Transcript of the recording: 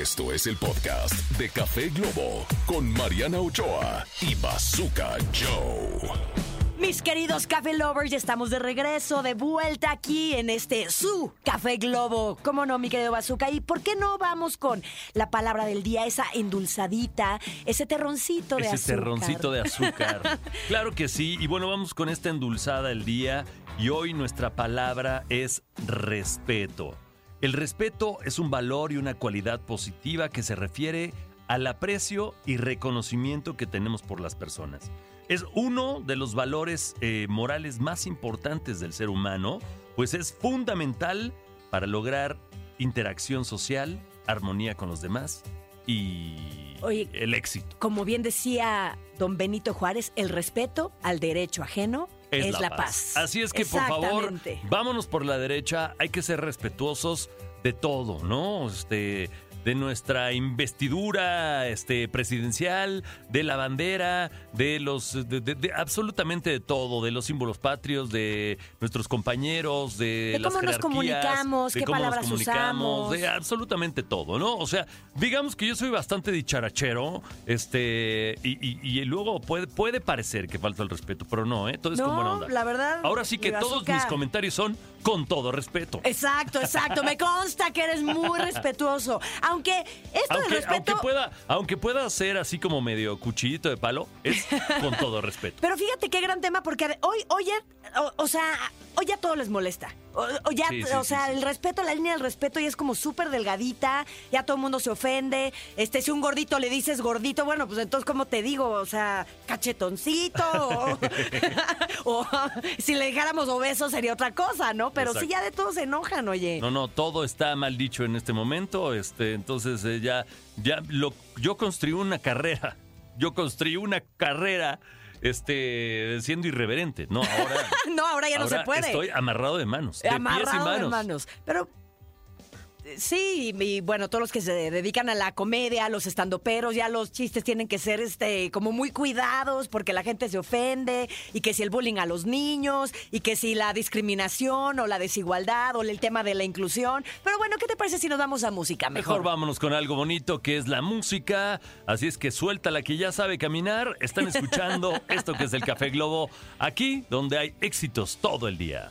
Esto es el podcast de Café Globo con Mariana Ochoa y Bazooka Joe. Mis queridos Café Lovers, ya estamos de regreso, de vuelta aquí en este su Café Globo. ¿Cómo no, mi querido Bazooka? ¿Y por qué no vamos con la palabra del día, esa endulzadita, ese terroncito de Ese azúcar? terroncito de azúcar. claro que sí. Y bueno, vamos con esta endulzada del día. Y hoy nuestra palabra es respeto. El respeto es un valor y una cualidad positiva que se refiere al aprecio y reconocimiento que tenemos por las personas. Es uno de los valores eh, morales más importantes del ser humano, pues es fundamental para lograr interacción social, armonía con los demás y Oye, el éxito. Como bien decía don Benito Juárez, el respeto al derecho ajeno es, la, paz. Así es que, por favor, vámonos por la derecha. Hay que ser respetuosos de todo, ¿no? Este, de nuestra investidura este, presidencial, de la bandera, de los, de, de- de absolutamente de todo, de los símbolos patrios, de nuestros compañeros, de, De las cómo nos comunicamos, de qué cómo nos palabras comunicamos, usamos. de absolutamente todo, ¿no? O sea, digamos que yo soy bastante dicharachero, este, y, y- y luego puede, puede parecer que falta el respeto, pero no, ¿eh? Todo es buena No, onda. la verdad. Ahora sí que todos mis comentarios son con todo respeto. Exacto, exacto. Me consta que eres muy respetuoso. Aunque esto del Aunque, respeto. aunque pueda, aunque pueda ser así como medio cuchillito de palo, es con todo respeto. Pero fíjate qué gran tema, porque hoy, hoy ya, o, o sea, hoy ya todo les molesta. O, o ya, Sí, sí, o sí, sea, sí. el respeto, la línea del respeto ya es como súper delgadita, ya todo el mundo se ofende. Este, si un gordito le dices gordito, bueno, pues entonces, ¿cómo te digo? O sea, cachetoncito. o, o si le dijéramos obeso sería otra cosa, ¿no? Pero sí Exacto. ya de todos se enojan, oye. No, no, todo está mal dicho en este momento. Este, entonces eh, ya, ya lo, yo construí una carrera. Yo construí una carrera, este, siendo irreverente. No, ahora. no, ahora ya no ahora se puede. Estoy amarrado de manos. De pies y amarrado manos. de manos. Pero sí, y bueno, todos los que se dedican a la comedia, los estandoperos, ya los chistes tienen que ser este como muy cuidados porque la gente se ofende y que si el bullying a los niños y que si la discriminación o la desigualdad o el tema de la inclusión. Pero bueno, ¿qué te parece si nos vamos a música mejor? Mejor vámonos con algo bonito que es la música. Así es que suelta la que ya sabe caminar. Están escuchando esto que es el Café Globo, aquí donde hay éxitos todo el día.